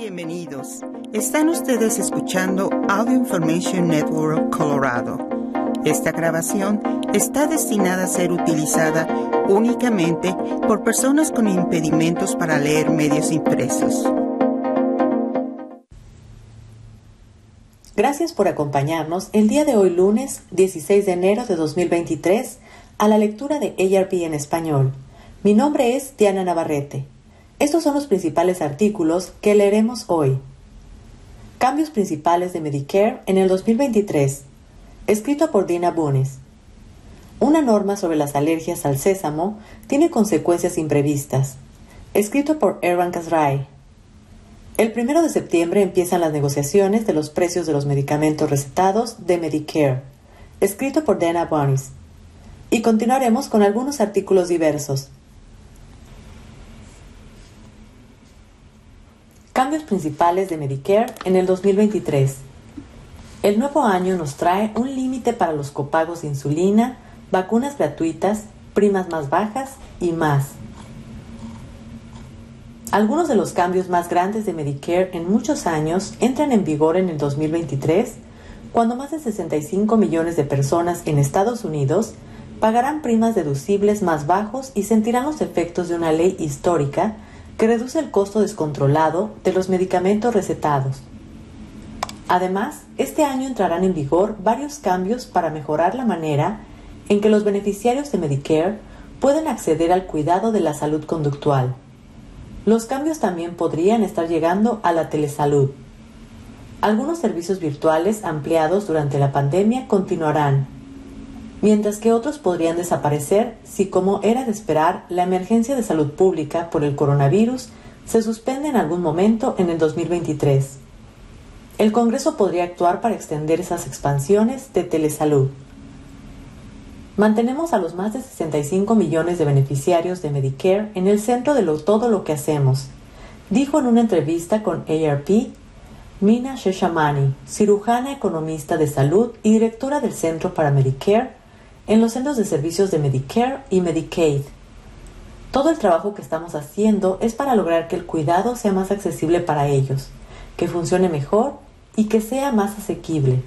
Bienvenidos. Están ustedes escuchando Audio Information Network Colorado. Esta grabación está destinada a ser utilizada únicamente por personas con impedimentos para leer medios impresos. Gracias por acompañarnos el día de hoy lunes 16 de enero de 2023 a la lectura de ARP en español. Mi nombre es Diana Navarrete. Estos son los principales artículos que leeremos hoy. Cambios principales de Medicare en el 2023, escrito por Dina Bunes. Una norma sobre las alergias al sésamo tiene consecuencias imprevistas, escrito por Erwan Kasrai. El 1 de septiembre empiezan las negociaciones de los precios de los medicamentos recetados de Medicare, escrito por Dana Bonis. Y continuaremos con algunos artículos diversos, Cambios principales de Medicare en el 2023. El nuevo año nos trae un límite para los copagos de insulina, vacunas gratuitas, primas más bajas y más. Algunos de los cambios más grandes de Medicare en muchos años entran en vigor en el 2023, cuando más de 65 millones de personas en Estados Unidos pagarán primas deducibles más bajos y sentirán los efectos de una ley histórica que reduce el costo descontrolado de los medicamentos recetados. Además, este año entrarán en vigor varios cambios para mejorar la manera en que los beneficiarios de Medicare pueden acceder al cuidado de la salud conductual. Los cambios también podrían estar llegando a la telesalud. Algunos servicios virtuales ampliados durante la pandemia continuarán, mientras que otros podrían desaparecer si, como era de esperar, la emergencia de salud pública por el coronavirus se suspende en algún momento en el 2023. El Congreso podría actuar para extender esas expansiones de telesalud. Mantenemos a los más de 65 millones de beneficiarios de Medicare en el centro de todo lo que hacemos, dijo en una entrevista con ARP Mina Sheshamani, cirujana economista de salud y directora del Centro para Medicare en los centros de servicios de Medicare y Medicaid. Todo el trabajo que estamos haciendo es para lograr que el cuidado sea más accesible para ellos, que funcione mejor y que sea más asequible.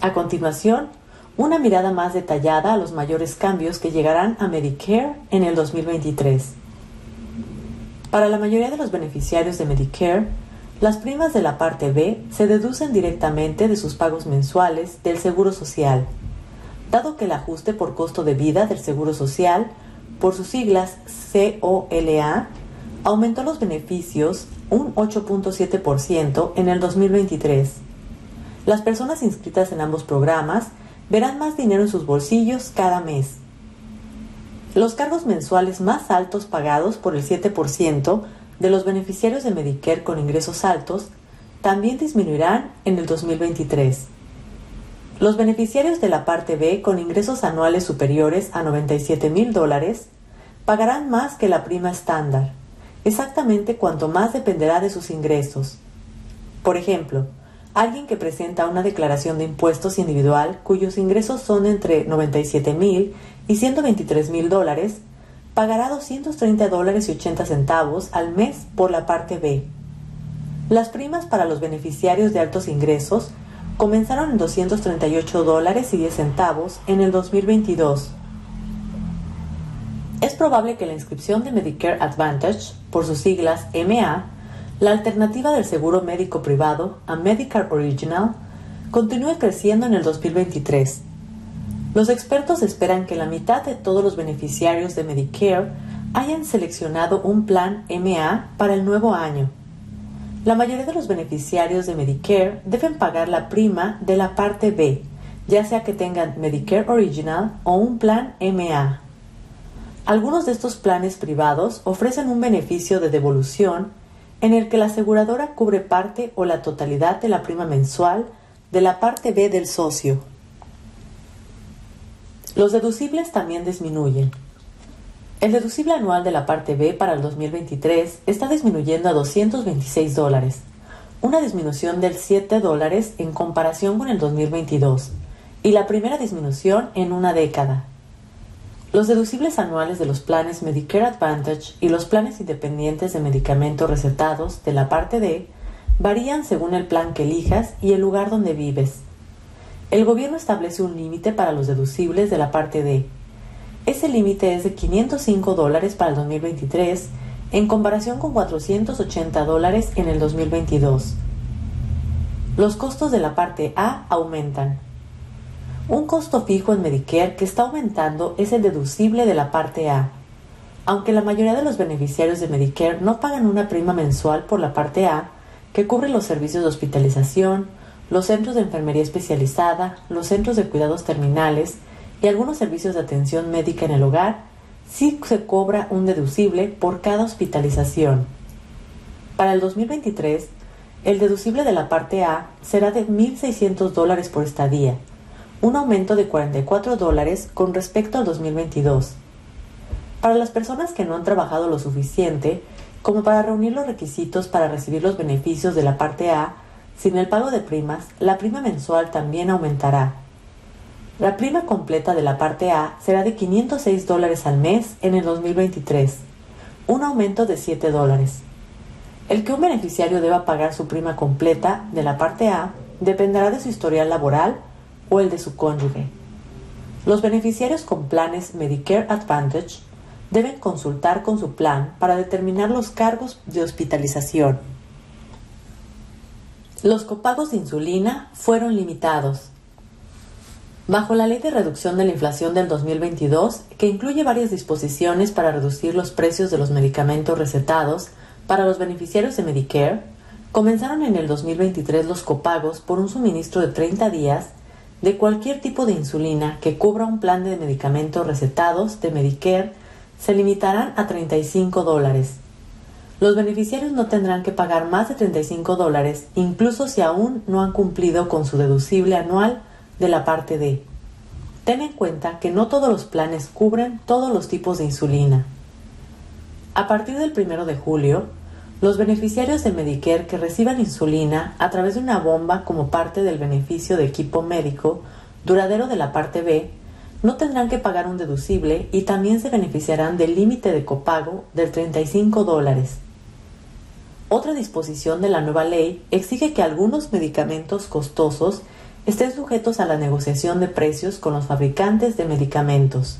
A continuación, una mirada más detallada a los mayores cambios que llegarán a Medicare en el 2023. Para la mayoría de los beneficiarios de Medicare, las primas de la parte B se deducen directamente de sus pagos mensuales del Seguro Social dado que el ajuste por costo de vida del Seguro Social, por sus siglas COLA, aumentó los beneficios un 8.7% en el 2023. Las personas inscritas en ambos programas verán más dinero en sus bolsillos cada mes. Los cargos mensuales más altos pagados por el 7% de los beneficiarios de Medicare con ingresos altos también disminuirán en el 2023. Los beneficiarios de la parte B con ingresos anuales superiores a 97 mil dólares pagarán más que la prima estándar, exactamente cuanto más dependerá de sus ingresos. Por ejemplo, alguien que presenta una declaración de impuestos individual cuyos ingresos son entre 97 mil y 123 mil dólares pagará 230 dólares y 80 centavos al mes por la parte B. Las primas para los beneficiarios de altos ingresos comenzaron en 238 dólares y 10 centavos en el 2022. Es probable que la inscripción de Medicare Advantage, por sus siglas MA, la alternativa del seguro médico privado a Medicare Original, continúe creciendo en el 2023. Los expertos esperan que la mitad de todos los beneficiarios de Medicare hayan seleccionado un plan MA para el nuevo año. La mayoría de los beneficiarios de Medicare deben pagar la prima de la parte B, ya sea que tengan Medicare Original o un plan MA. Algunos de estos planes privados ofrecen un beneficio de devolución en el que la aseguradora cubre parte o la totalidad de la prima mensual de la parte B del socio. Los deducibles también disminuyen. El deducible anual de la parte B para el 2023 está disminuyendo a 226 dólares, una disminución del 7 dólares en comparación con el 2022 y la primera disminución en una década. Los deducibles anuales de los planes Medicare Advantage y los planes independientes de medicamentos recetados de la parte D varían según el plan que elijas y el lugar donde vives. El gobierno establece un límite para los deducibles de la parte D. Ese límite es de 505 dólares para el 2023 en comparación con 480 dólares en el 2022. Los costos de la parte A aumentan. Un costo fijo en Medicare que está aumentando es el deducible de la parte A. Aunque la mayoría de los beneficiarios de Medicare no pagan una prima mensual por la parte A, que cubre los servicios de hospitalización, los centros de enfermería especializada, los centros de cuidados terminales y algunos servicios de atención médica en el hogar, sí se cobra un deducible por cada hospitalización. Para el 2023, el deducible de la parte A será de 1.600 dólares por estadía, un aumento de 44 dólares con respecto al 2022. Para las personas que no han trabajado lo suficiente como para reunir los requisitos para recibir los beneficios de la parte A, sin el pago de primas, la prima mensual también aumentará. La prima completa de la parte A será de 506 dólares al mes en el 2023, un aumento de 7 dólares. El que un beneficiario deba pagar su prima completa de la parte A dependerá de su historial laboral o el de su cónyuge. Los beneficiarios con planes Medicare Advantage deben consultar con su plan para determinar los cargos de hospitalización. Los copagos de insulina fueron limitados. Bajo la Ley de Reducción de la Inflación del 2022, que incluye varias disposiciones para reducir los precios de los medicamentos recetados para los beneficiarios de Medicare, comenzaron en el 2023 los copagos por un suministro de 30 días de cualquier tipo de insulina que cubra un plan de medicamentos recetados de Medicare se limitarán a 35 dólares. Los beneficiarios no tendrán que pagar más de 35 dólares, incluso si aún no han cumplido con su deducible anual de la parte D. Ten en cuenta que no todos los planes cubren todos los tipos de insulina. A partir del 1 de julio, los beneficiarios de Medicare que reciban insulina a través de una bomba como parte del beneficio de equipo médico duradero de la parte B no tendrán que pagar un deducible y también se beneficiarán del límite de copago de 35 dólares. Otra disposición de la nueva ley exige que algunos medicamentos costosos estén sujetos a la negociación de precios con los fabricantes de medicamentos.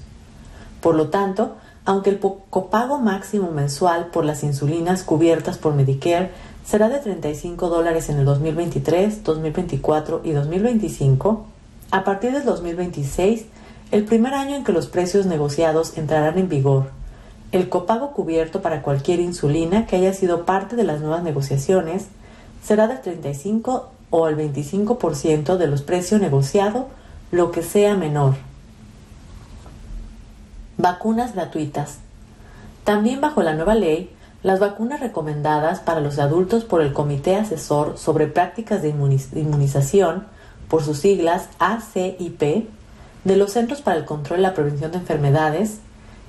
Por lo tanto, aunque el copago máximo mensual por las insulinas cubiertas por Medicare será de 35 dólares en el 2023, 2024 y 2025, a partir del 2026 el primer año en que los precios negociados entrarán en vigor. El copago cubierto para cualquier insulina que haya sido parte de las nuevas negociaciones será del 35 o el 25% de los precios negociados, lo que sea menor. Vacunas gratuitas. También bajo la nueva ley, las vacunas recomendadas para los adultos por el Comité Asesor sobre Prácticas de Inmunización, por sus siglas ACIP, de los Centros para el Control y la Prevención de Enfermedades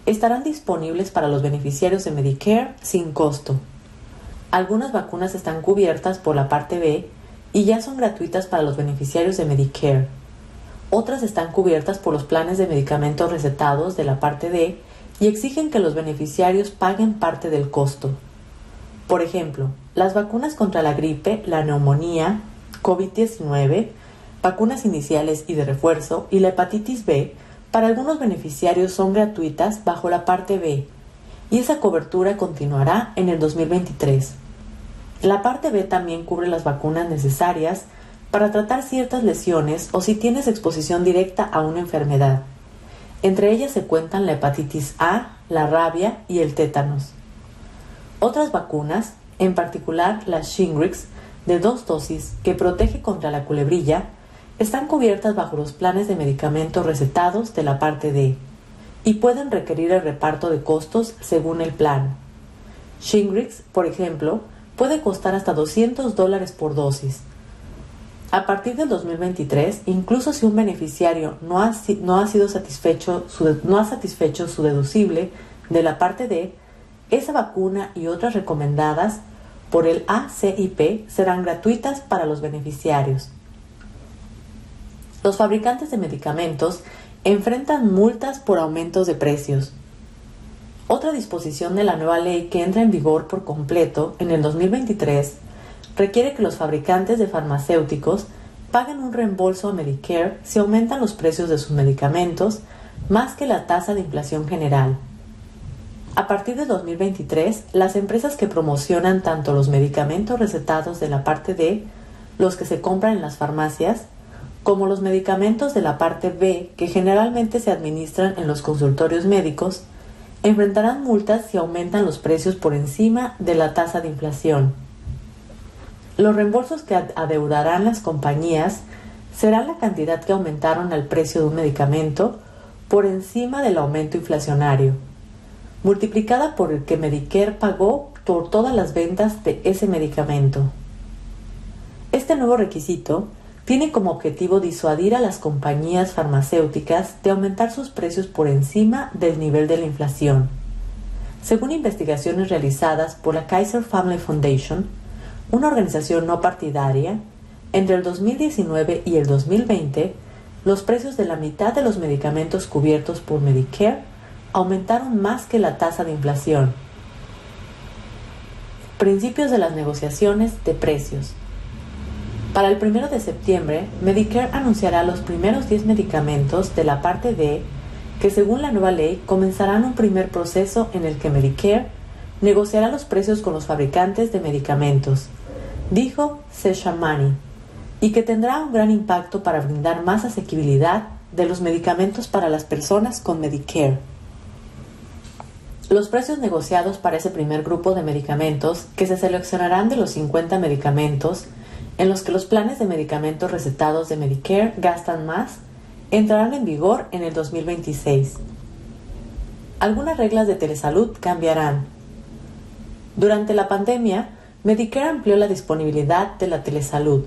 estarán disponibles para los beneficiarios de Medicare sin costo. Algunas vacunas están cubiertas por la parte B y ya son gratuitas para los beneficiarios de Medicare. Otras están cubiertas por los planes de medicamentos recetados de la parte D y exigen que los beneficiarios paguen parte del costo. Por ejemplo, las vacunas contra la gripe, la neumonía, COVID-19, vacunas iniciales y de refuerzo y la hepatitis B para algunos beneficiarios son gratuitas bajo la parte B y esa cobertura continuará en el 2023. La parte B también cubre las vacunas necesarias para tratar ciertas lesiones o si tienes exposición directa a una enfermedad. Entre ellas se cuentan la hepatitis A, la rabia y el tétanos. Otras vacunas, en particular la Shingrix, de dos dosis que protege contra la culebrilla, están cubiertas bajo los planes de medicamentos recetados de la parte D y pueden requerir el reparto de costos según el plan. Shingrix, por ejemplo, puede costar hasta 200 dólares por dosis. A partir del 2023, incluso si un beneficiario no ha, sido satisfecho su, no ha satisfecho su deducible de la parte D, esa vacuna y otras recomendadas por el ACIP serán gratuitas para los beneficiarios. Los fabricantes de medicamentos enfrentan multas por aumentos de precios. Otra disposición de la nueva ley que entra en vigor por completo en el 2023 requiere que los fabricantes de farmacéuticos paguen un reembolso a Medicare si aumentan los precios de sus medicamentos más que la tasa de inflación general. A partir de 2023, las empresas que promocionan tanto los medicamentos recetados de la parte D, los que se compran en las farmacias, como los medicamentos de la parte B, que generalmente se administran en los consultorios médicos, enfrentarán multas si aumentan los precios por encima de la tasa de inflación. Los reembolsos que adeudarán las compañías serán la cantidad que aumentaron al precio de un medicamento por encima del aumento inflacionario, multiplicada por el que Medicare pagó por todas las ventas de ese medicamento. Este nuevo requisito tiene como objetivo disuadir a las compañías farmacéuticas de aumentar sus precios por encima del nivel de la inflación. Según investigaciones realizadas por la Kaiser Family Foundation, una organización no partidaria, entre el 2019 y el 2020, los precios de la mitad de los medicamentos cubiertos por Medicare aumentaron más que la tasa de inflación. Principios de las negociaciones de precios. Para el 1 de septiembre, Medicare anunciará los primeros 10 medicamentos de la parte D que según la nueva ley comenzarán un primer proceso en el que Medicare negociará los precios con los fabricantes de medicamentos dijo Seshamani, y que tendrá un gran impacto para brindar más asequibilidad de los medicamentos para las personas con Medicare. Los precios negociados para ese primer grupo de medicamentos, que se seleccionarán de los 50 medicamentos en los que los planes de medicamentos recetados de Medicare gastan más, entrarán en vigor en el 2026. Algunas reglas de telesalud cambiarán. Durante la pandemia, Medicare amplió la disponibilidad de la telesalud.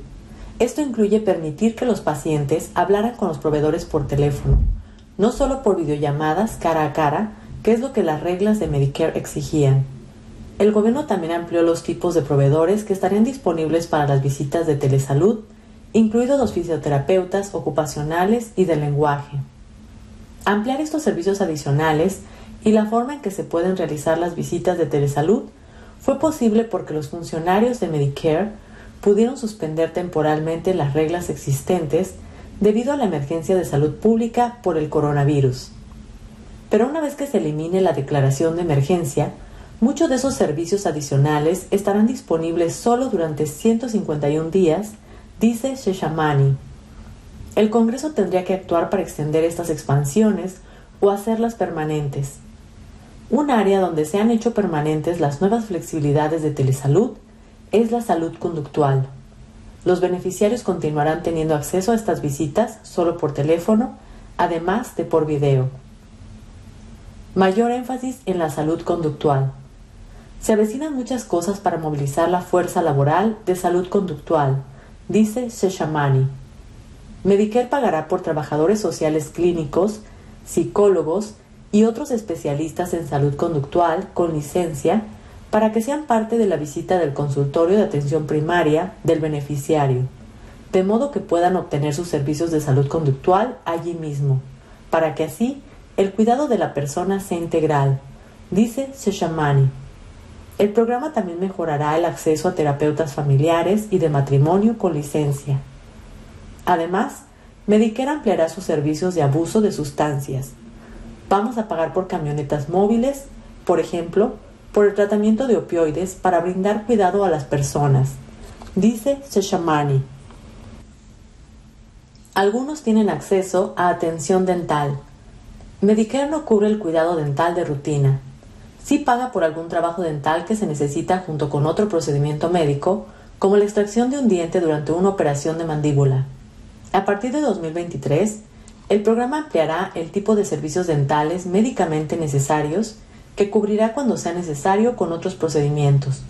Esto incluye permitir que los pacientes hablaran con los proveedores por teléfono, no solo por videollamadas cara a cara, que es lo que las reglas de Medicare exigían. El gobierno también amplió los tipos de proveedores que estarían disponibles para las visitas de telesalud, incluidos los fisioterapeutas ocupacionales y de lenguaje. Ampliar estos servicios adicionales y la forma en que se pueden realizar las visitas de telesalud fue posible porque los funcionarios de Medicare pudieron suspender temporalmente las reglas existentes debido a la emergencia de salud pública por el coronavirus. Pero una vez que se elimine la declaración de emergencia, muchos de esos servicios adicionales estarán disponibles solo durante 151 días, dice Sheshamani. El Congreso tendría que actuar para extender estas expansiones o hacerlas permanentes. Un área donde se han hecho permanentes las nuevas flexibilidades de telesalud es la salud conductual. Los beneficiarios continuarán teniendo acceso a estas visitas solo por teléfono, además de por video. Mayor énfasis en la salud conductual. Se avecinan muchas cosas para movilizar la fuerza laboral de salud conductual, dice Sheshamani. Medicare pagará por trabajadores sociales clínicos, psicólogos y otros especialistas en salud conductual con licencia para que sean parte de la visita del consultorio de atención primaria del beneficiario, de modo que puedan obtener sus servicios de salud conductual allí mismo, para que así el cuidado de la persona sea integral, dice Seshamani. El programa también mejorará el acceso a terapeutas familiares y de matrimonio con licencia. Además, Medicare ampliará sus servicios de abuso de sustancias, Vamos a pagar por camionetas móviles, por ejemplo, por el tratamiento de opioides para brindar cuidado a las personas, dice Seshamani. Algunos tienen acceso a atención dental. Medicare no cubre el cuidado dental de rutina. Sí paga por algún trabajo dental que se necesita junto con otro procedimiento médico, como la extracción de un diente durante una operación de mandíbula. A partir de 2023, el programa ampliará el tipo de servicios dentales médicamente necesarios que cubrirá cuando sea necesario con otros procedimientos,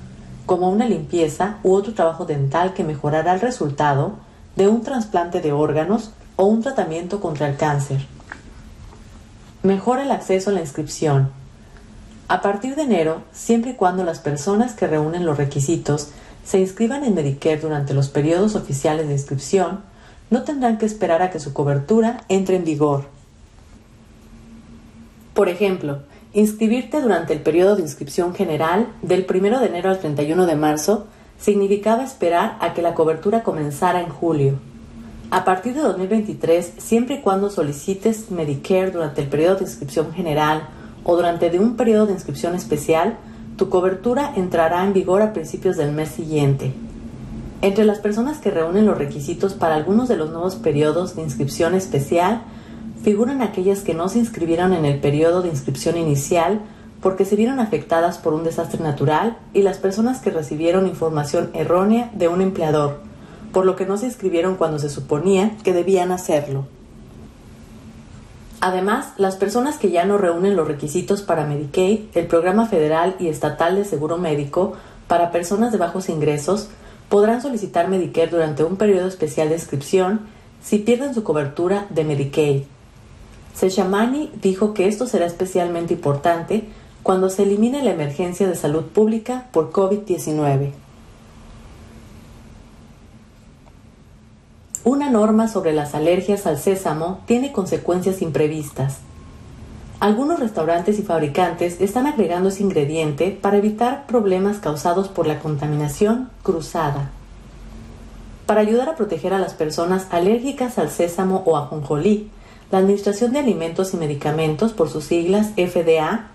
como una limpieza u otro trabajo dental que mejorará el resultado de un trasplante de órganos o un tratamiento contra el cáncer. Mejora el acceso a la inscripción. A partir de enero, siempre y cuando las personas que reúnen los requisitos se inscriban en Medicare durante los periodos oficiales de inscripción, no tendrán que esperar a que su cobertura entre en vigor. Por ejemplo, inscribirte durante el periodo de inscripción general del 1 de enero al 31 de marzo significaba esperar a que la cobertura comenzara en julio. A partir de 2023, siempre y cuando solicites Medicare durante el periodo de inscripción general o durante de un periodo de inscripción especial, tu cobertura entrará en vigor a principios del mes siguiente. Entre las personas que reúnen los requisitos para algunos de los nuevos periodos de inscripción especial, figuran aquellas que no se inscribieron en el periodo de inscripción inicial porque se vieron afectadas por un desastre natural y las personas que recibieron información errónea de un empleador, por lo que no se inscribieron cuando se suponía que debían hacerlo. Además, las personas que ya no reúnen los requisitos para Medicaid, el programa federal y estatal de seguro médico para personas de bajos ingresos, podrán solicitar Medicare durante un periodo especial de inscripción si pierden su cobertura de Medicaid. Seshamani dijo que esto será especialmente importante cuando se elimine la emergencia de salud pública por COVID-19. Una norma sobre las alergias al sésamo tiene consecuencias imprevistas. Algunos restaurantes y fabricantes están agregando ese ingrediente para evitar problemas causados por la contaminación cruzada. Para ayudar a proteger a las personas alérgicas al sésamo o a jonjolí, la Administración de Alimentos y Medicamentos, por sus siglas FDA,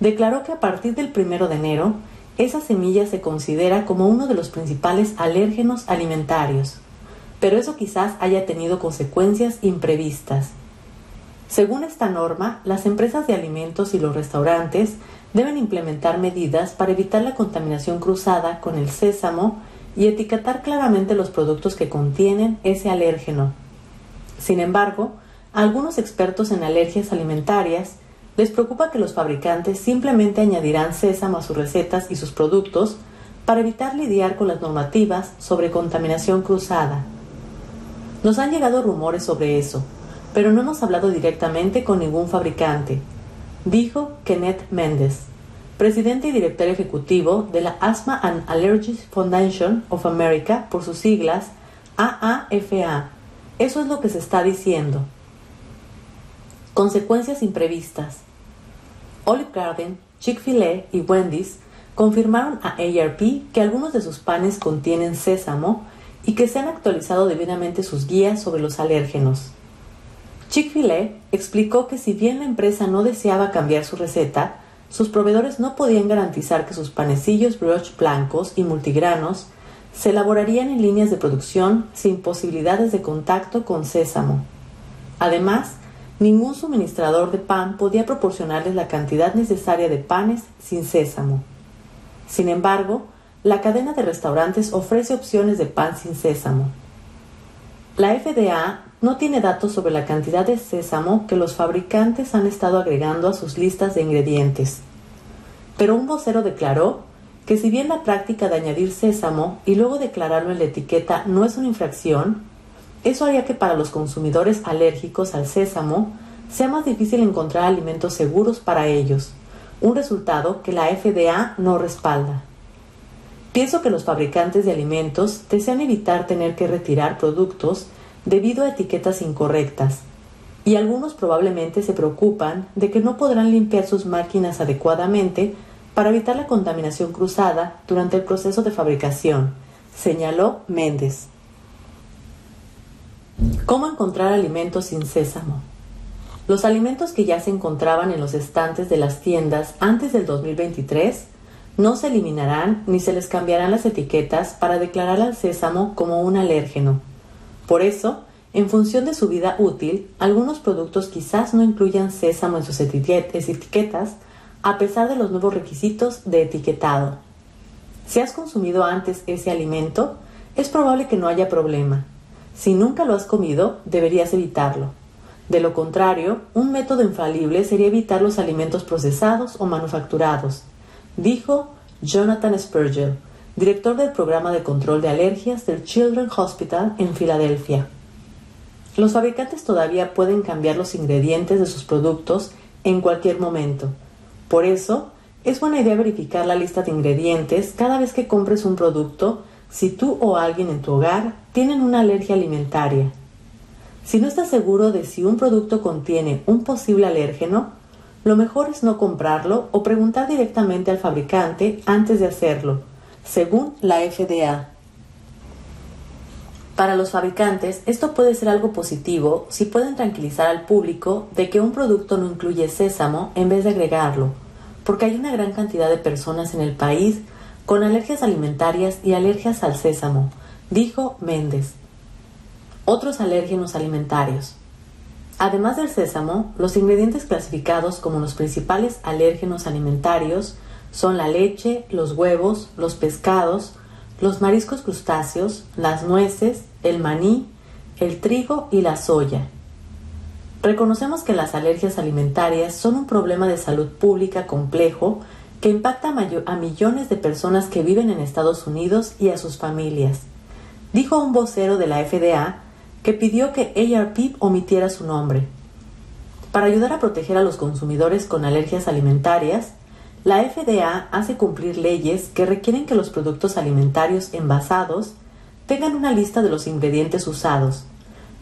declaró que a partir del 1 de enero, esa semilla se considera como uno de los principales alérgenos alimentarios pero eso quizás haya tenido consecuencias imprevistas. Según esta norma, las empresas de alimentos y los restaurantes deben implementar medidas para evitar la contaminación cruzada con el sésamo y etiquetar claramente los productos que contienen ese alérgeno. Sin embargo, a algunos expertos en alergias alimentarias les preocupa que los fabricantes simplemente añadirán sésamo a sus recetas y sus productos para evitar lidiar con las normativas sobre contaminación cruzada. Nos han llegado rumores sobre eso, pero no hemos hablado directamente con ningún fabricante, dijo Kenneth Mendes, presidente y director ejecutivo de la Asthma and Allergies Foundation of America, por sus siglas AAFA. Eso es lo que se está diciendo. Consecuencias imprevistas. Olive Garden, Chick-fil-A y Wendy's confirmaron a ARP que algunos de sus panes contienen sésamo y que se han actualizado debidamente sus guías sobre los alérgenos. Chick-fil-A explicó que si bien la empresa no deseaba cambiar su receta, sus proveedores no podían garantizar que sus panecillos brioche blancos y multigranos se elaborarían en líneas de producción sin posibilidades de contacto con sésamo. Además, ningún suministrador de pan podía proporcionarles la cantidad necesaria de panes sin sésamo. Sin embargo, la cadena de restaurantes ofrece opciones de pan sin sésamo. La FDA no tiene datos sobre la cantidad de sésamo que los fabricantes han estado agregando a sus listas de ingredientes. Pero un vocero declaró que si bien la práctica de añadir sésamo y luego declararlo en la etiqueta no es una infracción, eso haría que para los consumidores alérgicos al sésamo sea más difícil encontrar alimentos seguros para ellos, un resultado que la FDA no respalda. Pienso que los fabricantes de alimentos desean evitar tener que retirar productos debido a etiquetas incorrectas, y algunos probablemente se preocupan de que no podrán limpiar sus máquinas adecuadamente para evitar la contaminación cruzada durante el proceso de fabricación, señaló Méndez. ¿Cómo encontrar alimentos sin sésamo? Los alimentos que ya se encontraban en los estantes de las tiendas antes del 2023 no se eliminarán ni se les cambiarán las etiquetas para declarar al sésamo como un alérgeno. Por eso, en función de su vida útil, algunos productos quizás no incluyan sésamo en sus etiquetas, a pesar de los nuevos requisitos de etiquetado. Si has consumido antes ese alimento, es probable que no haya problema. Si nunca lo has comido, deberías evitarlo. De lo contrario, un método infalible sería evitar los alimentos procesados o manufacturados, dijo Jonathan Spurgeon, director del programa de control de alergias del Children's Hospital en Filadelfia. Los fabricantes todavía pueden cambiar los ingredientes de sus productos en cualquier momento. Por eso, es buena idea verificar la lista de ingredientes cada vez que compres un producto si tú o alguien en tu hogar tienen una alergia alimentaria. Si no estás seguro de si un producto contiene un posible alérgeno, lo mejor es no comprarlo o preguntar directamente al fabricante antes de hacerlo, según la FDA. Para los fabricantes, esto puede ser algo positivo si pueden tranquilizar al público de que un producto no incluye sésamo en vez de agregarlo, porque hay una gran cantidad de personas en el país con alergias alimentarias y alergias al sésamo, dijo Méndez. Otros alérgenos alimentarios. Además del sésamo, los ingredientes clasificados como los principales alérgenos alimentarios son la leche, los huevos, los pescados, los mariscos crustáceos, las nueces, el maní, el trigo y la soya. Reconocemos que las alergias alimentarias son un problema de salud pública complejo que impacta a, millones de personas que viven en Estados Unidos y a sus familias, dijo un vocero de la FDA que pidió que ARP omitiera su nombre. Para ayudar a proteger a los consumidores con alergias alimentarias, la FDA hace cumplir leyes que requieren que los productos alimentarios envasados tengan una lista de los ingredientes usados,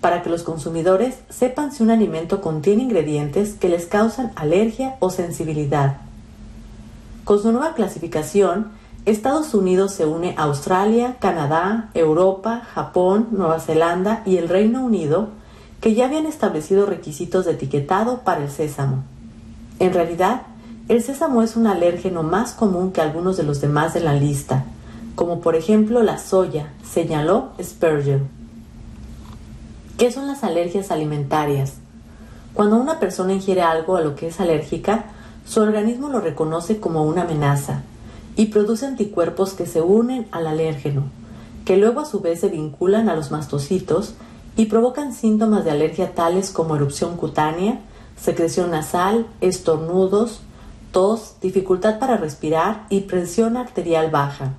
para que los consumidores sepan si un alimento contiene ingredientes que les causan alergia o sensibilidad. Con su nueva clasificación, Estados Unidos se une a Australia, Canadá, Europa, Japón, Nueva Zelanda y el Reino Unido, que ya habían establecido requisitos de etiquetado para el sésamo. En realidad, el sésamo es un alérgeno más común que algunos de los demás de la lista, como por ejemplo la soya, señaló Spurgeon. ¿Qué son las alergias alimentarias? Cuando una persona ingiere algo a lo que es alérgica, su organismo lo reconoce como una amenaza y produce anticuerpos que se unen al alérgeno, que luego a su vez se vinculan a los mastocitos y provocan síntomas de alergia tales como erupción cutánea, secreción nasal, estornudos, tos, dificultad para respirar y presión arterial baja.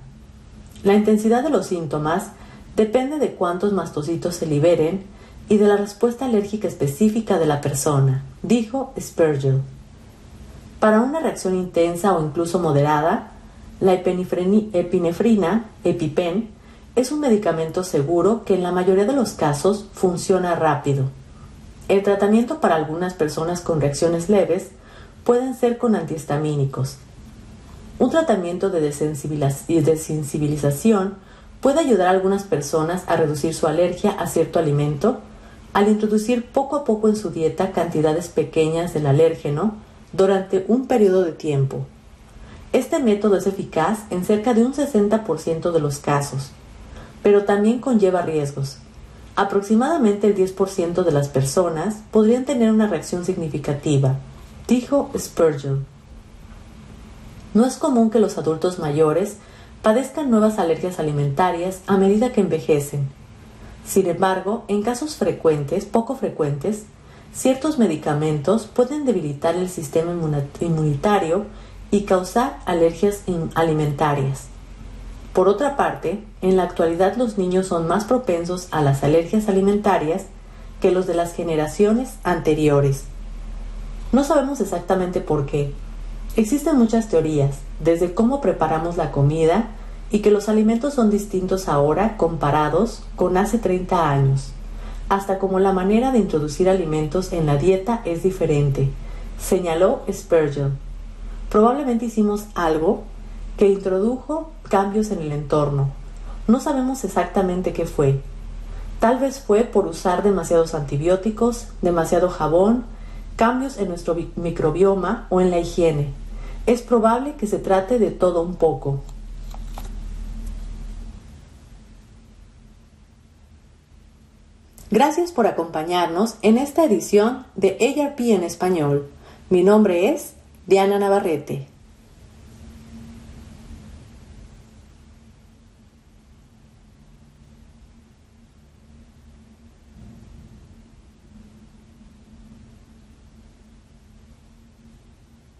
La intensidad de los síntomas depende de cuántos mastocitos se liberen y de la respuesta alérgica específica de la persona, dijo Spurgeon. Para una reacción intensa o incluso moderada, la epinefrina, EpiPen, es un medicamento seguro que en la mayoría de los casos funciona rápido. El tratamiento para algunas personas con reacciones leves pueden ser con antihistamínicos. Un tratamiento de desensibilización puede ayudar a algunas personas a reducir su alergia a cierto alimento al introducir poco a poco en su dieta cantidades pequeñas del alérgeno durante un periodo de tiempo. Este método es eficaz en cerca de un 60% de los casos, pero también conlleva riesgos. Aproximadamente el 10% de las personas podrían tener una reacción significativa, dijo Spurgeon. No es común que los adultos mayores padezcan nuevas alergias alimentarias a medida que envejecen. Sin embargo, en casos frecuentes, poco frecuentes, ciertos medicamentos pueden debilitar el sistema inmunitario y causar alergias alimentarias. Por otra parte, en la actualidad los niños son más propensos a las alergias alimentarias que los de las generaciones anteriores. No sabemos exactamente por qué. Existen muchas teorías, desde cómo preparamos la comida y que los alimentos son distintos ahora comparados con hace 30 años, hasta como la manera de introducir alimentos en la dieta es diferente, señaló Spurgeon. Probablemente hicimos algo que introdujo cambios en el entorno. No sabemos exactamente qué fue. Tal vez fue por usar demasiados antibióticos, demasiado jabón, cambios en nuestro microbioma o en la higiene. Es probable que se trate de todo un poco. Gracias por acompañarnos en esta edición de ARP en español. Mi nombre es Diana Navarrete.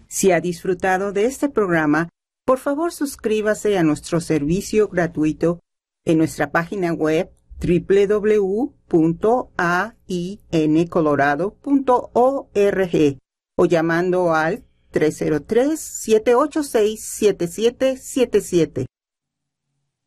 Si ha disfrutado de este programa, por favor suscríbase a nuestro servicio gratuito en nuestra página web www.aincolorado.org o llamando al 303-786-7777.